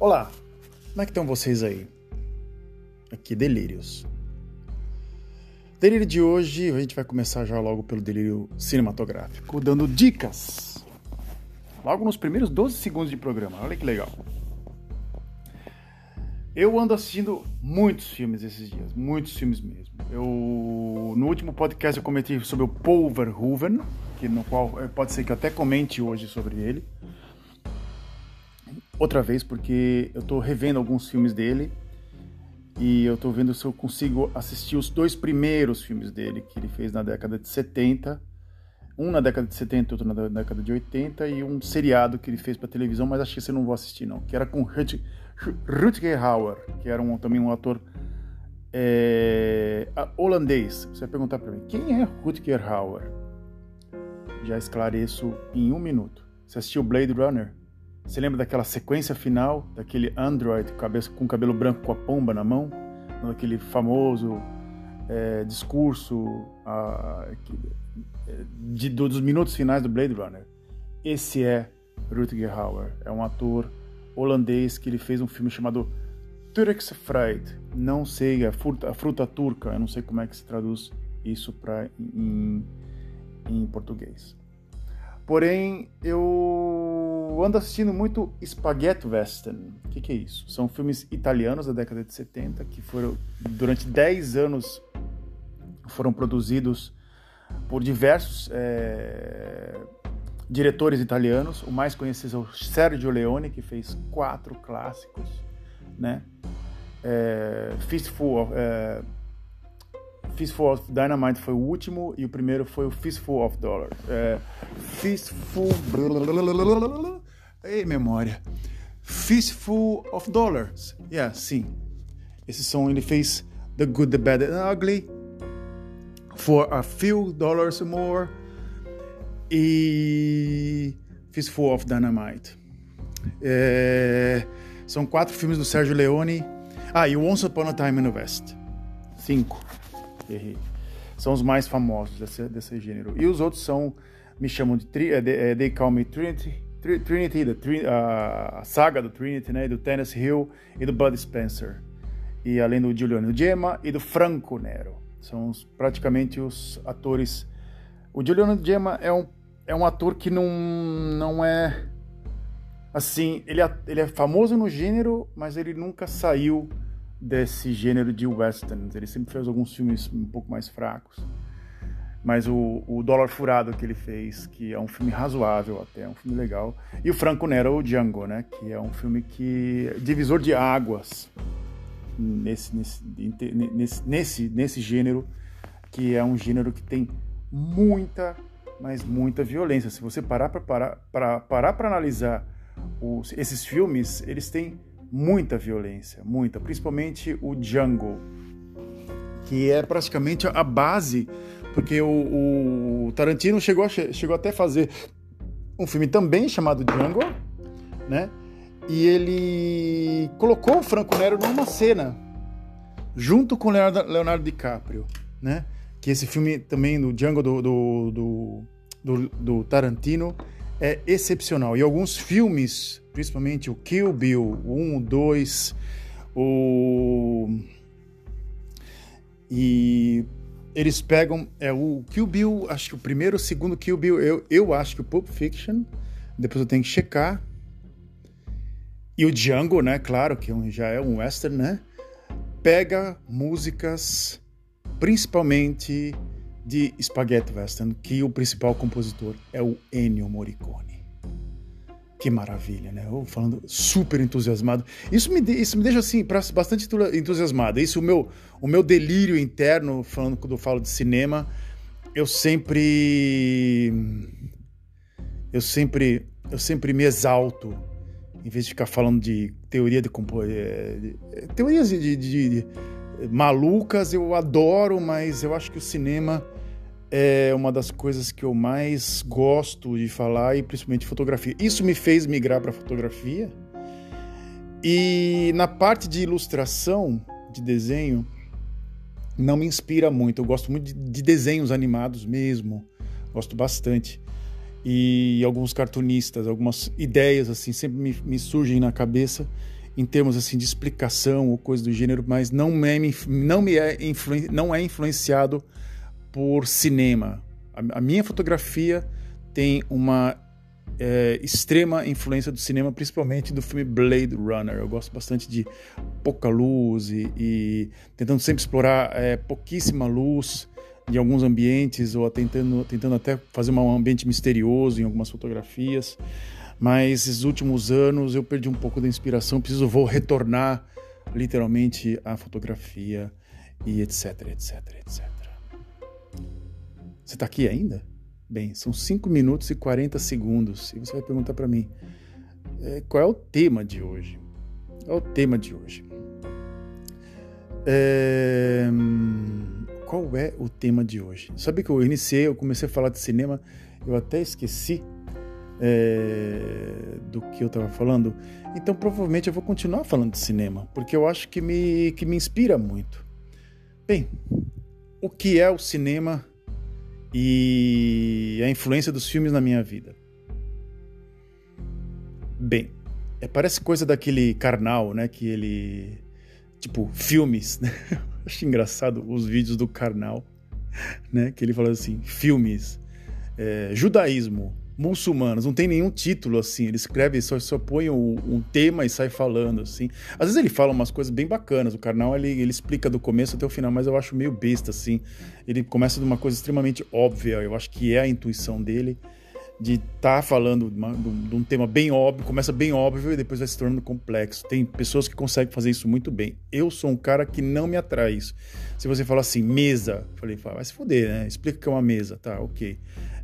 Olá, como é que estão vocês aí? Aqui, Delírios. Delírio de hoje, a gente vai começar já logo pelo delírio cinematográfico, dando dicas. Logo nos primeiros 12 segundos de programa, olha que legal. Eu ando assistindo muitos filmes esses dias, muitos filmes mesmo. Eu no último podcast eu comentei sobre o Paul Verhoeven, que no qual eh, pode ser que eu até comente hoje sobre ele outra vez, porque eu tô revendo alguns filmes dele e eu tô vendo se eu consigo assistir os dois primeiros filmes dele que ele fez na década de 70. Um na década de 70 outro na década de 80 e um seriado que ele fez para televisão, mas acho que você não vou assistir não, que era com Rutger Hauer, que era um, também um ator é, holandês. Você vai perguntar para mim, quem é Rutger Hauer? Já esclareço em um minuto. Você assistiu Blade Runner? Você lembra daquela sequência final, daquele android com cabelo branco com a pomba na mão? Daquele famoso é, discurso de, dos minutos finais do Blade Runner. Esse é Rutger Hauer. É um ator holandês que ele fez um filme chamado Turks Fried. Não sei, a fruta, a fruta turca. Eu não sei como é que se traduz isso pra, em, em português. Porém, eu ando assistindo muito Spaghetti Western. O que, que, é isso? São filmes italianos da década de 70 que foram, durante 10 anos, foram produzidos por diversos é, diretores italianos. O mais conhecido é o Sergio Leone, que fez quatro clássicos, né? É, Fistful é, Fistful of Dynamite foi o último e o primeiro foi o Fistful of Dollars. É, Fistful. Ei, memória. Fistful of Dollars. Yeah, sim. Esse som ele fez The Good, The Bad and Ugly. For a Few Dollars More. E. Fistful of Dynamite. É, são quatro filmes do Sérgio Leone. Ah, e Once Upon a Time in the West. Cinco São os mais famosos desse, desse gênero. E os outros são, me chamam de, é, de é, They Call Me Trinity, Trinity, tri, a, saga do Trinity, né, do Tennessee Hill e do Bud Spencer. E além do Giuliano Gemma e do Franco Nero. São os, praticamente os atores. O Giuliano Gemma é um, é um ator que não, não é. Assim, ele é, ele é famoso no gênero, mas ele nunca saiu desse gênero de westerns. Ele sempre fez alguns filmes um pouco mais fracos. Mas o, o Dólar Furado que ele fez, que é um filme razoável até, é um filme legal. E o Franco Nero, o Django, né? Que é um filme que... divisor de águas nesse, nesse, nesse, nesse, nesse gênero, que é um gênero que tem muita, mas muita violência. Se você parar para parar para analisar os, esses filmes, eles têm muita violência, muita, principalmente o Django, que é praticamente a base, porque o, o Tarantino chegou, chegou até a fazer um filme também chamado Django, né? E ele colocou o Franco Nero numa cena junto com Leonardo, Leonardo DiCaprio, né? Que esse filme também do Django do, do, do, do Tarantino é excepcional. E alguns filmes, principalmente o Kill Bill, o 1, o 2, o. E eles pegam. É o Kill Bill, acho que o primeiro, o segundo Kill Bill, eu, eu acho que o Pulp Fiction, depois eu tenho que checar. E o Django, né? Claro, que é já é um western, né? Pega músicas, principalmente de Spaghetti Western, que o principal compositor é o Ennio Morricone. Que maravilha, né? Eu falando super entusiasmado. Isso me, isso me deixa assim bastante entusiasmado. Isso o meu o meu delírio interno falando quando eu falo de cinema, eu sempre eu sempre eu sempre me exalto em vez de ficar falando de teoria de, é, de teorias de, de, de malucas, eu adoro, mas eu acho que o cinema é uma das coisas que eu mais gosto de falar e principalmente fotografia. Isso me fez migrar para fotografia. E na parte de ilustração, de desenho, não me inspira muito. Eu gosto muito de, de desenhos animados mesmo. Gosto bastante. E alguns cartunistas, algumas ideias assim sempre me, me surgem na cabeça. em termos assim de explicação ou coisa do gênero, mas não é, não me é, influ, não é influenciado por cinema. A, a minha fotografia tem uma é, extrema influência do cinema, principalmente do filme Blade Runner. Eu gosto bastante de pouca luz e, e tentando sempre explorar é, pouquíssima luz de alguns ambientes ou tentando, tentando até fazer um ambiente misterioso em algumas fotografias. Mas esses últimos anos eu perdi um pouco da inspiração, preciso vou retornar literalmente à fotografia e etc, etc, etc. Você está aqui ainda? Bem, são 5 minutos e 40 segundos e você vai perguntar para mim é, qual é o tema de hoje? Qual é o tema de hoje? É qual é o tema de hoje. Sabe que eu iniciei, eu comecei a falar de cinema, eu até esqueci é, do que eu estava falando. Então provavelmente eu vou continuar falando de cinema, porque eu acho que me, que me inspira muito. Bem, o que é o cinema e a influência dos filmes na minha vida? Bem, é, parece coisa daquele carnal, né? Que ele. Tipo, filmes, né? Acho engraçado os vídeos do Karnal, né? Que ele fala assim: filmes, é, judaísmo, muçulmanos, não tem nenhum título assim. Ele escreve, só, só põe um, um, tema e sai falando assim. Às vezes ele fala umas coisas bem bacanas. O Karnal ele, ele explica do começo até o final, mas eu acho meio besta assim. Ele começa de uma coisa extremamente óbvia, eu acho que é a intuição dele de estar tá falando de um tema bem óbvio, começa bem óbvio e depois vai se tornando complexo. Tem pessoas que conseguem fazer isso muito bem. Eu sou um cara que não me atrai isso. Se você fala assim, mesa, falei, vai se foder, né? Explica o que é uma mesa, tá, ok.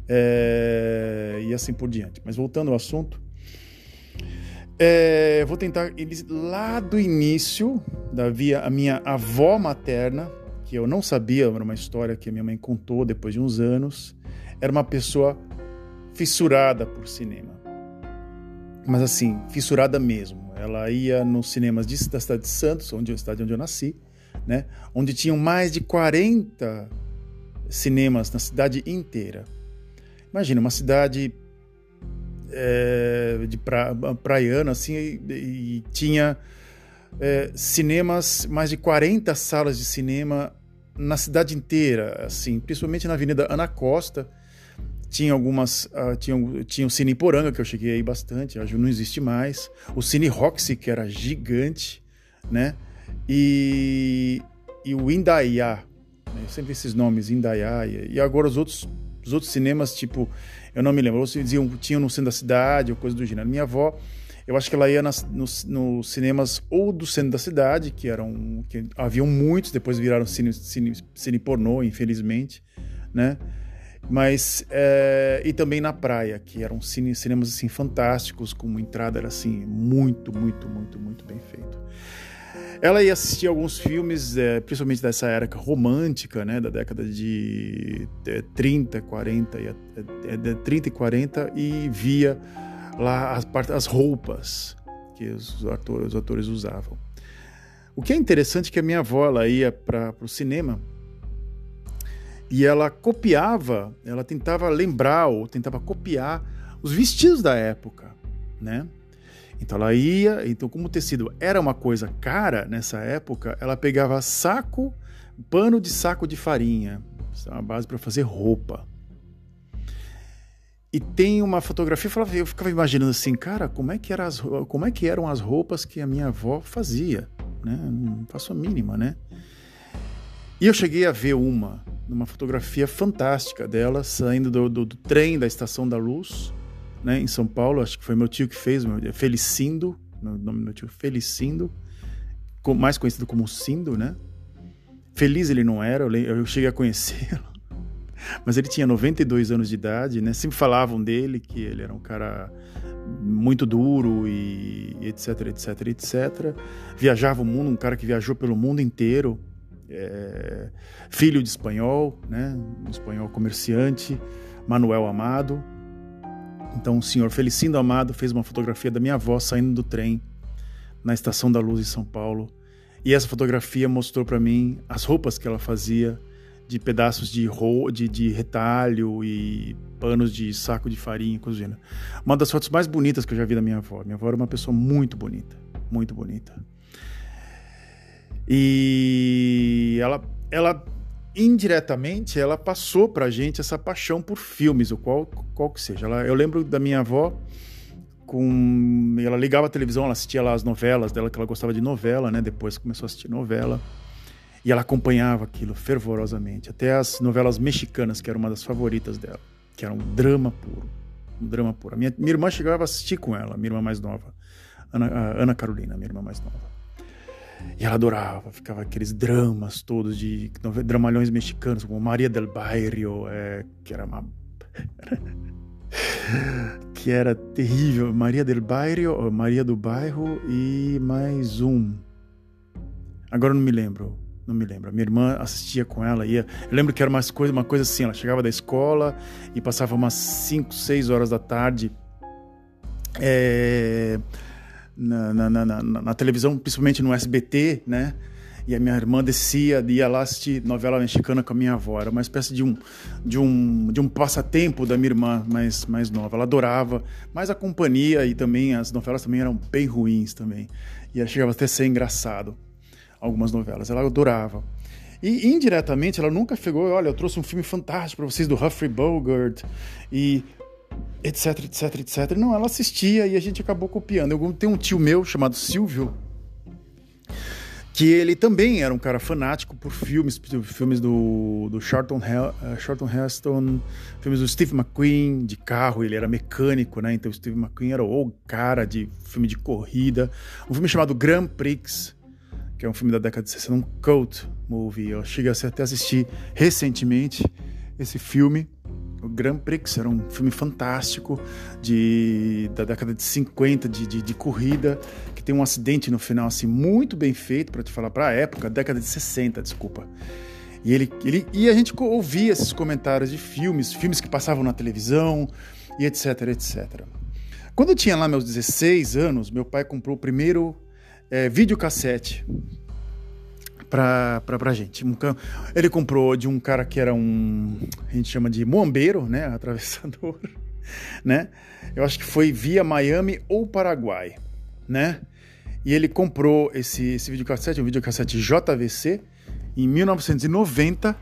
É... E assim por diante. Mas voltando ao assunto, é... vou tentar lá do início da via a minha avó materna, que eu não sabia, era uma história que a minha mãe contou depois de uns anos. Era uma pessoa fissurada por cinema. Mas assim, fissurada mesmo. Ela ia nos cinemas de, da cidade de Santos, onde a cidade onde eu nasci, né? onde tinham mais de 40 cinemas na cidade inteira. Imagina, uma cidade é, de pra, praiana, assim, e, e tinha é, cinemas, mais de 40 salas de cinema na cidade inteira, assim, principalmente na Avenida Ana Costa, tinha algumas. Uh, tinha, tinha o Cine Poranga, que eu cheguei aí bastante, hoje não existe mais. O Cine Roxy, que era gigante, né? E, e o Indaiá, né? sempre esses nomes, Indaiá. E, e, agora os outros, os outros cinemas, tipo, eu não me lembro, ou se diziam, tinham no centro da cidade, ou coisa do gênero. Minha avó, eu acho que ela ia nas, nos, nos, cinemas ou do centro da cidade, que eram. que haviam muitos, depois viraram cine, cine, cine pornô, infelizmente, né? mas é, e também na praia que eram cine, cinemas assim fantásticos com uma entrada era assim muito muito muito muito bem feito ela ia assistir alguns filmes é, principalmente dessa era romântica né da década de 30 40 e, é, 30 e 40 e via lá as, as roupas que os atores, os atores usavam o que é interessante é que a minha avó ela ia para o cinema e ela copiava, ela tentava lembrar ou tentava copiar os vestidos da época, né? Então ela ia, então como o tecido era uma coisa cara nessa época, ela pegava saco, pano de saco de farinha, é uma base para fazer roupa. E tem uma fotografia, eu ficava imaginando assim, cara, como é que, era as, como é que eram as roupas que a minha avó fazia, né? Não faço a mínima, né? E eu cheguei a ver uma, numa fotografia fantástica dela, saindo do, do, do, trem da Estação da Luz, né, em São Paulo. Acho que foi meu tio que fez, meu, Felicindo, o nome do meu tio, Felicindo, mais conhecido como Cindo, né? Feliz ele não era, eu, eu cheguei a conhecê-lo, mas ele tinha 92 anos de idade, né? Sempre falavam dele que ele era um cara muito duro e etc, etc, etc. Viajava o mundo, um cara que viajou pelo mundo inteiro, é, filho de espanhol, né, um espanhol comerciante, Manuel Amado. Então o senhor Felicindo Amado fez uma fotografia da minha avó saindo do trem na Estação da Luz em São Paulo. E essa fotografia mostrou para mim as roupas que ela fazia de pedaços de, de, de retalho e panos de saco de farinha, cozinha. Uma das fotos mais bonitas que eu já vi da minha avó. Minha avó era uma pessoa muito bonita, muito bonita. E ela, ela indiretamente, ela passou pra gente essa paixão por filmes, o qual, qual que seja. Ela, eu lembro da minha avó com ela ligava a televisão, ela assistia lá as novelas dela, que ela gostava de novela, né? Depois começou a assistir novela. E ela acompanhava aquilo fervorosamente, até as novelas mexicanas, que era uma das favoritas dela, que era um drama puro, um drama puro. Minha, minha irmã chegava a assistir com ela, minha irmã mais nova, Ana, Ana Carolina, minha irmã mais nova. E ela adorava, ficava aqueles dramas todos de dramalhões mexicanos, como Maria del Bairro, é, que era uma. que era terrível. Maria del Bairro, Maria do Bairro e mais um. Agora não me lembro. Não me lembro. Minha irmã assistia com ela, ia. Eu lembro que era uma coisa, uma coisa assim. Ela chegava da escola e passava umas 5, 6 horas da tarde. É, na, na, na, na, televisão, principalmente no SBT, né? E a minha irmã descia, ia lá assistir novela mexicana com a minha avó. Era uma espécie de um, de um, de um passatempo da minha irmã mais, mais nova. Ela adorava, mas a companhia e também as novelas também eram bem ruins também. E ela chegava até a ser engraçado, algumas novelas. Ela adorava. E indiretamente ela nunca pegou, olha, eu trouxe um filme fantástico para vocês do Humphrey Bogart e etc, etc, etc. Não, ela assistia e a gente acabou copiando. Eu tenho um tio meu chamado Silvio, que ele também era um cara fanático por filmes, filmes do, do Charlton, uh, Charlton Heston, filmes do Steve McQueen, de carro, ele era mecânico, né? Então Steve McQueen era o cara de filme de corrida. Um filme chamado Grand Prix, que é um filme da década de 60, um cult movie. Eu cheguei até a assistir recentemente esse filme. Grand Prix era um filme fantástico de, da década de 50, de, de, de corrida, que tem um acidente no final, assim, muito bem feito, para te falar, para a época, década de 60, desculpa. E, ele, ele, e a gente ouvia esses comentários de filmes, filmes que passavam na televisão, e etc, etc. Quando eu tinha lá meus 16 anos, meu pai comprou o primeiro é, videocassete pra, pra gente. Ele comprou de um cara que era um. A gente chama de moambeiro, né? Atravessador, né? Eu acho que foi via Miami ou Paraguai, né? E ele comprou esse, esse videocassete, um videocassete JVC, em 1990,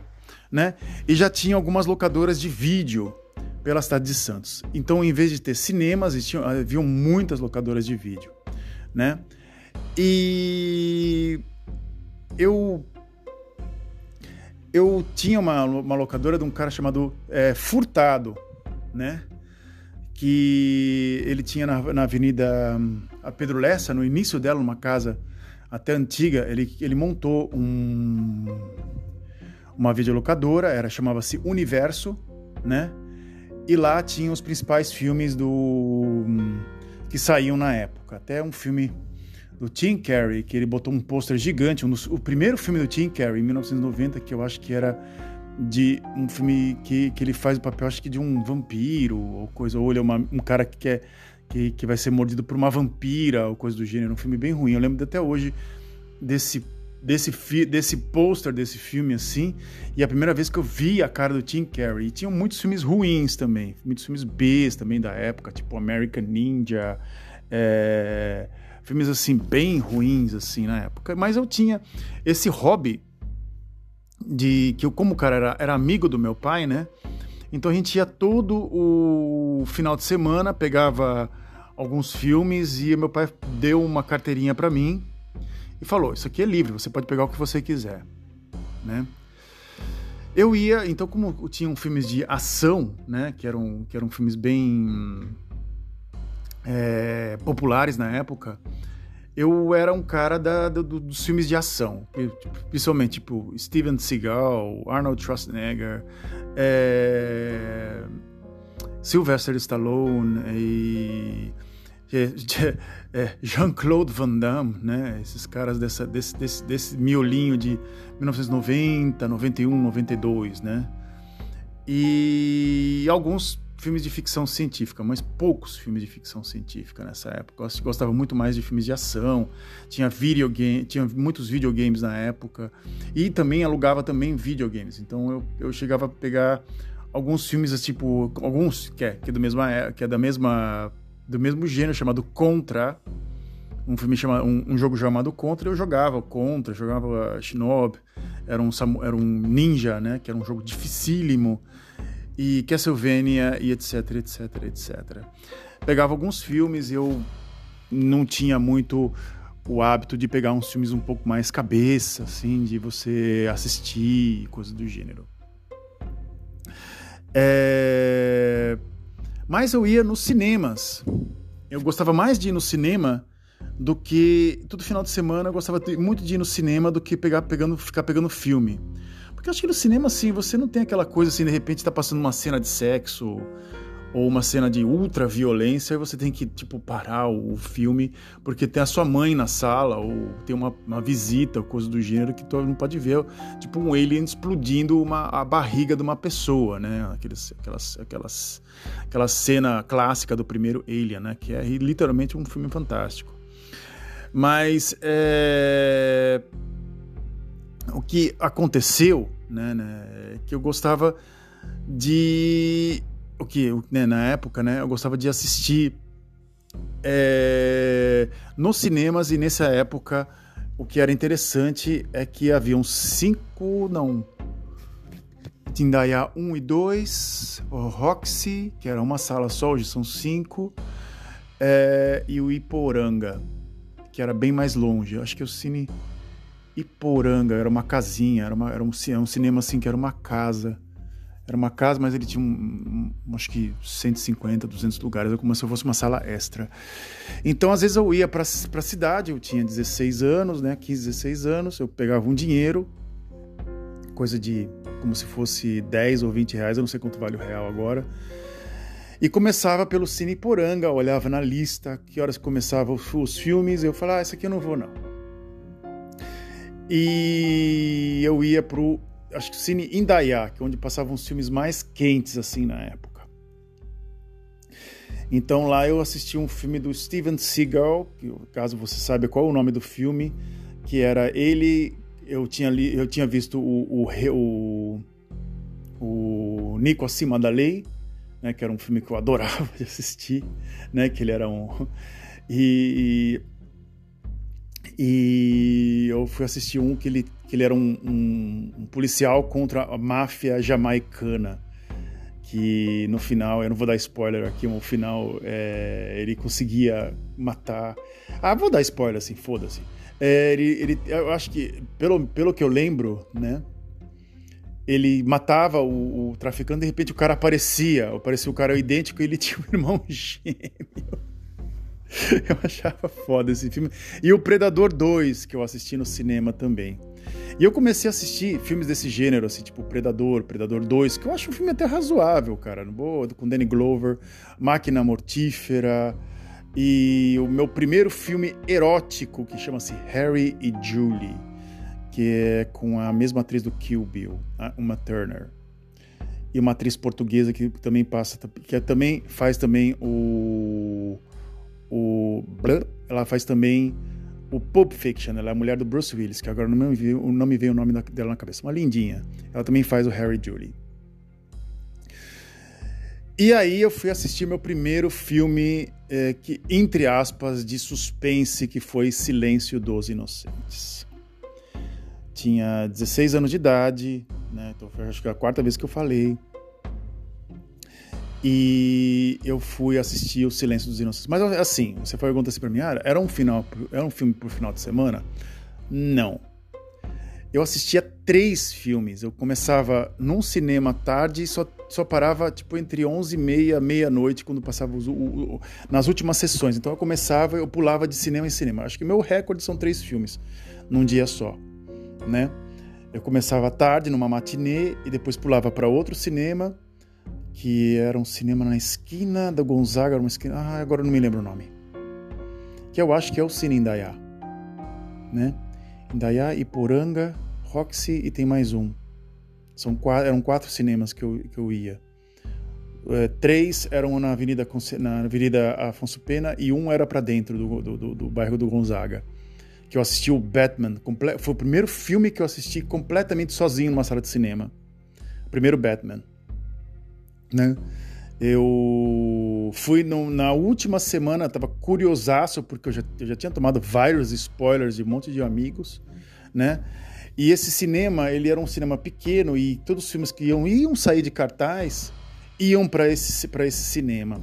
né? E já tinha algumas locadoras de vídeo pela cidade de Santos. Então, em vez de ter cinemas, haviam muitas locadoras de vídeo, né? E eu eu tinha uma, uma locadora de um cara chamado é, Furtado, né? Que ele tinha na, na Avenida a Pedro Lessa, no início dela, numa casa até antiga, ele, ele montou um, uma videolocadora, era chamava-se Universo, né? E lá tinha os principais filmes do que saíam na época, até um filme do Tim Carrey, que ele botou um pôster gigante, um dos, o primeiro filme do Tim Carrey, em 1990, que eu acho que era de um filme que, que ele faz o papel, acho que de um vampiro, ou coisa, ou ele é uma, um cara que quer que, que vai ser mordido por uma vampira, ou coisa do gênero, um filme bem ruim. Eu lembro até hoje desse desse desse pôster desse filme assim, e a primeira vez que eu vi a cara do Tim Carrey. E tinham muitos filmes ruins também, muitos filmes B também da época, tipo American Ninja, é filmes assim bem ruins assim na época, mas eu tinha esse hobby de que eu como o cara era, era amigo do meu pai, né? Então a gente ia todo o final de semana, pegava alguns filmes e meu pai deu uma carteirinha para mim e falou: "Isso aqui é livre, você pode pegar o que você quiser", né? Eu ia, então como tinham filmes de ação, né, que eram que eram filmes bem é, populares na época, eu era um cara da, do, dos filmes de ação, principalmente tipo Steven Seagal, Arnold Schwarzenegger, é, Sylvester Stallone e é, Jean-Claude Van Damme, né? Esses caras dessa, desse, desse, desse miolinho de 1990, 91, 92, né? E alguns filmes de ficção científica, mas poucos filmes de ficção científica nessa época. Eu gostava muito mais de filmes de ação, tinha videogame, tinha muitos videogames na época e também alugava também videogames. Então eu, eu chegava a pegar alguns filmes tipo alguns que é, que é do mesma é, que é da mesma do mesmo gênero chamado Contra, um filme chamado um, um, jogo chamado Contra, eu jogava Contra, jogava Shinobi, era um era um ninja, né, que era um jogo dificílimo e Castlevania e etc, etc, etc. Pegava alguns filmes, eu não tinha muito o hábito de pegar uns filmes um pouco mais cabeça, assim, de você assistir, coisas do gênero. É... Mas eu ia nos cinemas. Eu gostava mais de ir no cinema do que todo final de semana eu gostava muito de ir no cinema do que pegar pegando ficar pegando filme. Porque acho que no cinema assim, você não tem aquela coisa assim, de repente tá passando uma cena de sexo ou uma cena de ultra violência e você tem que tipo parar o, filme porque tem a sua mãe na sala ou tem uma, uma visita ou coisa do gênero que tu não pode ver tipo um alien explodindo uma, a barriga de uma pessoa né? Aqueles, aquelas, aquelas aquela cena clássica do primeiro Alien né? Que é literalmente um filme fantástico. Mas é... o que aconteceu né, né é que eu gostava de o que né, na época, né, eu gostava de assistir é, nos cinemas e nessa época o que era interessante é que haviam cinco, não, Tindaiá 1 e 2, o Roxy, que era uma sala só, hoje são cinco, é, e o Iporanga, que era bem mais longe. Acho que o Cine Iporanga era uma casinha, era, uma, era um, um cinema assim que era uma casa. Era uma casa, mas ele tinha, um, um, acho que 150, 200 lugares, é como se fosse uma sala extra. Então, às vezes, eu ia para a cidade, eu tinha 16 anos, né, 15, 16 anos, eu pegava um dinheiro, coisa de como se fosse 10 ou 20 reais, eu não sei quanto vale o real agora, e começava pelo Cine Poranga, olhava na lista, que horas começavam os filmes, eu falava, ah, esse aqui eu não vou não. E eu ia pro acho que o Cine Indaiá, que é onde passavam os filmes mais quentes assim na época. Então lá eu assisti um filme do Steven Seagal, que caso você saiba qual é o nome do filme, que era ele, eu tinha li, eu tinha visto o, o, o, o Nico acima da lei, né, que era um filme que eu adorava de assistir, né, que ele era um e e eu fui assistir um que ele, que ele era um, um, um policial contra a máfia jamaicana. Que no final, eu não vou dar spoiler aqui, mas no final é, ele conseguia matar. Ah, vou dar spoiler assim, foda-se. É, ele, ele, eu acho que, pelo, pelo que eu lembro, né? Ele matava o, o traficante, de repente o cara aparecia, aparecia o cara idêntico e ele tinha um irmão gêmeo. eu achava foda esse filme. E o Predador 2, que eu assisti no cinema também. E eu comecei a assistir filmes desse gênero, assim, tipo Predador, Predador 2, que eu acho um filme até razoável, cara. Boa, com Danny Glover, Máquina Mortífera. E o meu primeiro filme erótico, que chama-se Harry e Julie, que é com a mesma atriz do Kill Bill, uma Turner. E uma atriz portuguesa que também passa, que também faz também o o ela faz também o Pulp Fiction, ela é a mulher do Bruce Willis, que agora não me veio, não me veio o nome dela na cabeça, uma lindinha. Ela também faz o Harry Julie. E aí eu fui assistir meu primeiro filme, é, que, entre aspas, de suspense, que foi Silêncio dos Inocentes. Tinha 16 anos de idade, né? Então foi acho que a quarta vez que eu falei. E eu fui assistir O Silêncio dos Inocentes. Mas assim, você pergunta assim pra mim, ah, era um final, era um filme por final de semana? Não. Eu assistia três filmes. Eu começava num cinema tarde e só, só parava tipo entre 11 e meia, meia-noite, quando passava os, o, o, nas últimas sessões. Então eu começava, eu pulava de cinema em cinema. Acho que meu recorde são três filmes num dia só, né? Eu começava tarde numa matinê e depois pulava para outro cinema que era um cinema na esquina da Gonzaga, uma esquina, ah, agora não me lembro o nome. Que eu acho que é o Cine Indaiá, né? Indaiá, Iporanga, Roxy e tem mais um. São quatro, eram quatro cinemas que eu, que eu ia. É, três eram na Avenida, na Avenida Afonso Pena e um era para dentro do, do, do, do, bairro do Gonzaga. Que eu assisti o Batman. Foi o primeiro filme que eu assisti completamente sozinho numa sala de cinema. O primeiro Batman né? Eu fui no, na última semana, tava curiosaço, porque eu já, eu já tinha tomado vários spoilers de um monte de amigos, né? E esse cinema, ele era um cinema pequeno e todos os filmes que iam, iam sair de cartaz iam para esse, esse cinema,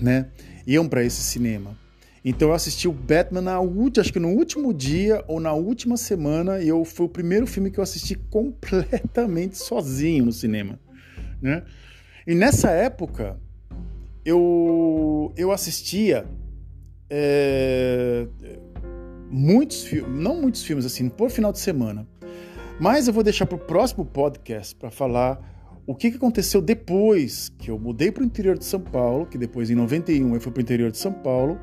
né? Iam para esse cinema. Então eu assisti o Batman na última, acho que no último dia ou na última semana, e eu foi o primeiro filme que eu assisti completamente sozinho no cinema, né? E nessa época eu eu assistia é, muitos filmes, não muitos filmes assim, por final de semana. Mas eu vou deixar para o próximo podcast para falar o que, que aconteceu depois que eu mudei para o interior de São Paulo, que depois em 91 eu fui para o interior de São Paulo.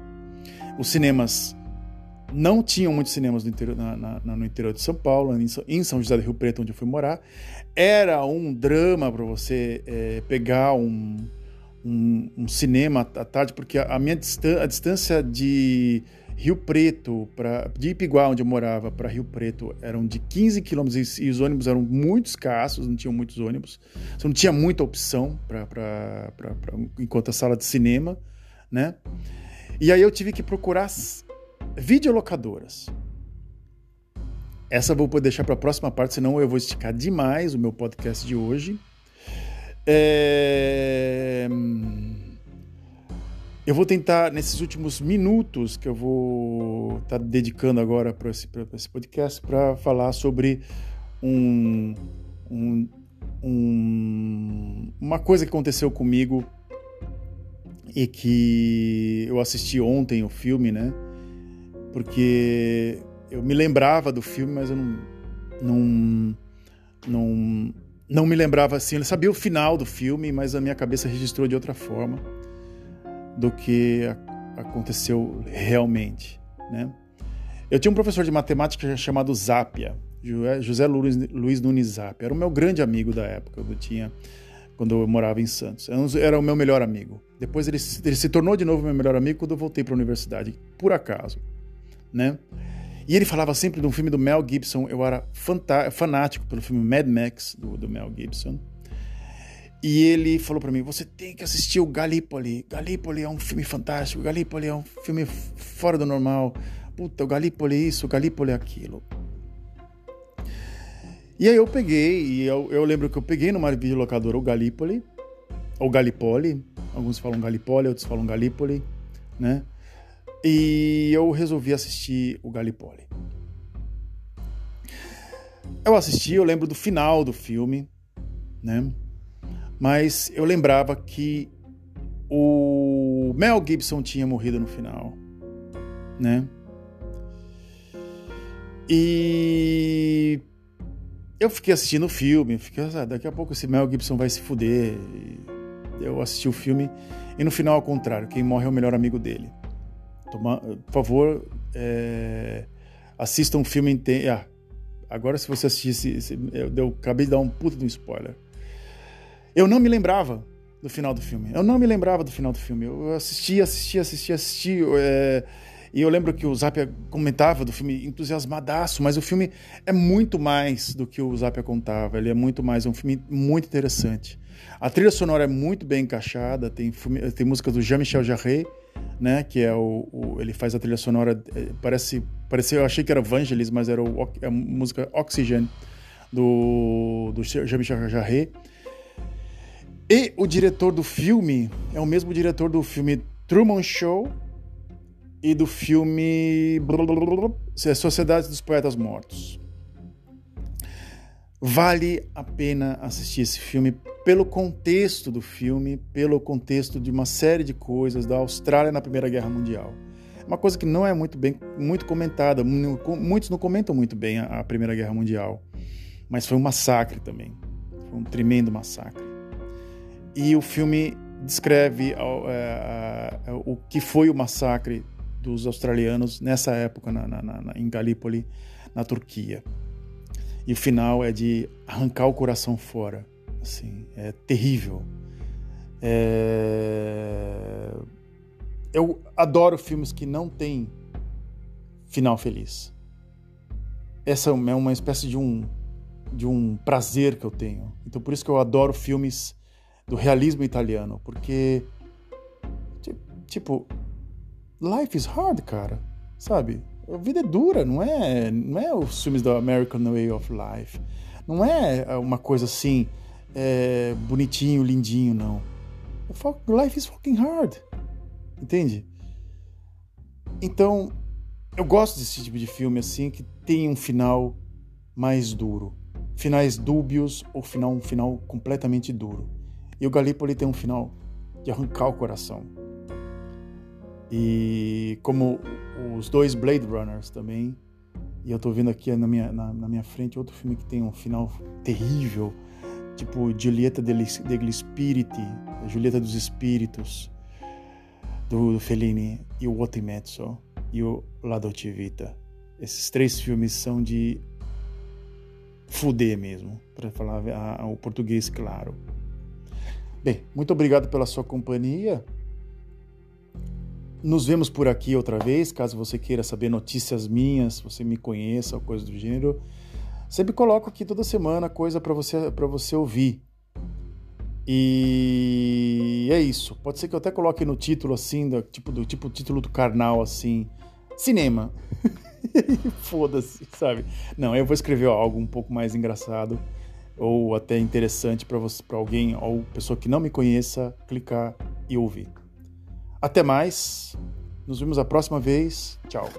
Os cinemas não tinham muitos cinemas no interior, na, na, no interior de São Paulo, em São José do Rio Preto, onde eu fui morar. Era um drama para você é, pegar um, um, um, cinema à tarde, porque a, minha distan a distância de Rio Preto, pra, de Ipiguá, onde eu morava, para Rio Preto, eram de 15 quilômetros e os ônibus eram muito escassos, não tinham muitos ônibus. Você não tinha muita opção para enquanto a sala de cinema, né? E aí eu tive que procurar videolocadoras. Essa vou deixar para a próxima parte, senão eu vou esticar demais o meu podcast de hoje. É... Eu vou tentar, nesses últimos minutos que eu vou estar tá dedicando agora para esse, esse, podcast, para falar sobre um, um, um, uma coisa que aconteceu comigo e que eu assisti ontem o filme, né? Porque eu me lembrava do filme, mas eu não, não, não, não me lembrava assim. Eu sabia o final do filme, mas a minha cabeça registrou de outra forma do que aconteceu realmente, né? Eu tinha um professor de matemática chamado Zapia, José Luiz Nunes Zapia. Era o meu grande amigo da época, eu tinha quando eu morava em Santos. Era o meu melhor amigo. Depois ele, ele se tornou de novo meu melhor amigo quando eu voltei para a universidade, por acaso, né? E ele falava sempre de um filme do Mel Gibson. Eu era fanático pelo filme Mad Max do, do Mel Gibson. E ele falou para mim: você tem que assistir o Gallipoli. Gallipoli é um filme fantástico. Gallipoli é um filme fora do normal. Puta, o Gallipoli é isso, o Gallipoli é aquilo. E aí eu peguei, e eu, eu lembro que eu peguei numa videolocadora o Gallipoli, ou Gallipoli, alguns falam Gallipoli, outros falam Gallipoli, né? E eu resolvi assistir o Gallipoli. Eu assisti, eu lembro do final do filme, né? Mas eu lembrava que o Mel Gibson tinha morrido no final, né? E eu fiquei assistindo o filme, fiquei, ah, daqui a pouco esse Mel Gibson vai se fuder. Eu assisti o filme e no final, ao contrário, quem morre é o melhor amigo dele. Toma, por favor, é, assista um filme inteiro. Ah, agora, se você assistisse, eu, eu acabei de dar um puta de um spoiler. Eu não me lembrava do final do filme. Eu não me lembrava do final do filme. Eu assisti, assisti, assisti, assisti. É, e eu lembro que o Zapia comentava do filme entusiasmadaço, mas o filme é muito mais do que o Zapia contava. Ele é muito mais, é um filme muito interessante. A trilha sonora é muito bem encaixada, tem, tem música do Jean-Michel Jarre, né, que é o, o, ele faz a trilha sonora, é, parece, parece eu achei que era Vangelis, mas era o, a música Oxygen do, do Jean-Michel Jarre. E o diretor do filme é o mesmo diretor do filme Truman Show e do filme Sociedade dos Poetas Mortos. Vale a pena assistir esse filme pelo contexto do filme, pelo contexto de uma série de coisas da Austrália na Primeira Guerra Mundial. Uma coisa que não é muito bem muito comentada, muitos não comentam muito bem a, Primeira Guerra Mundial, mas foi um massacre também, foi um tremendo massacre. E o filme descreve é, o que foi o massacre dos australianos nessa época na, na, na, em Galípoli, na Turquia. E o final é de arrancar o coração fora. Assim, é terrível. É... Eu adoro filmes que não têm final feliz. Essa é uma espécie de um de um prazer que eu tenho. Então por isso que eu adoro filmes do realismo italiano, porque tipo, life is hard, cara. Sabe? A vida é dura, não é, não é os filmes da American Way of Life. Não é uma coisa assim, é, bonitinho, lindinho, não. Life is fucking hard. Entende? Então, eu gosto desse tipo de filme assim que tem um final mais duro. Finais dúbios ou final, um final completamente duro. E o Gallipoli tem um final de arrancar o coração. E como os dois Blade Runners também. E eu tô vendo aqui na minha, na, na minha frente outro filme que tem um final terrível, tipo Giulietta degli Spiriti, Julieta dos Espíritos, do, Fellini, e o Otimezzo, e o La Dolce Vita. Esses três filmes são de fuder mesmo, para falar o português claro. Bem, muito obrigado pela sua companhia. Nos vemos por aqui outra vez, caso você queira saber notícias minhas, você me conheça ou coisa do gênero. Sempre coloco aqui toda semana coisa para você para você ouvir. E é isso. Pode ser que eu até coloque no título assim, do tipo do tipo título do carnal assim, cinema. Foda-se, sabe? Não, eu vou escrever algo um pouco mais engraçado ou até interessante para você, para alguém ou pessoa que não me conheça clicar e ouvir. Até mais. Nos vemos a próxima vez. Tchau.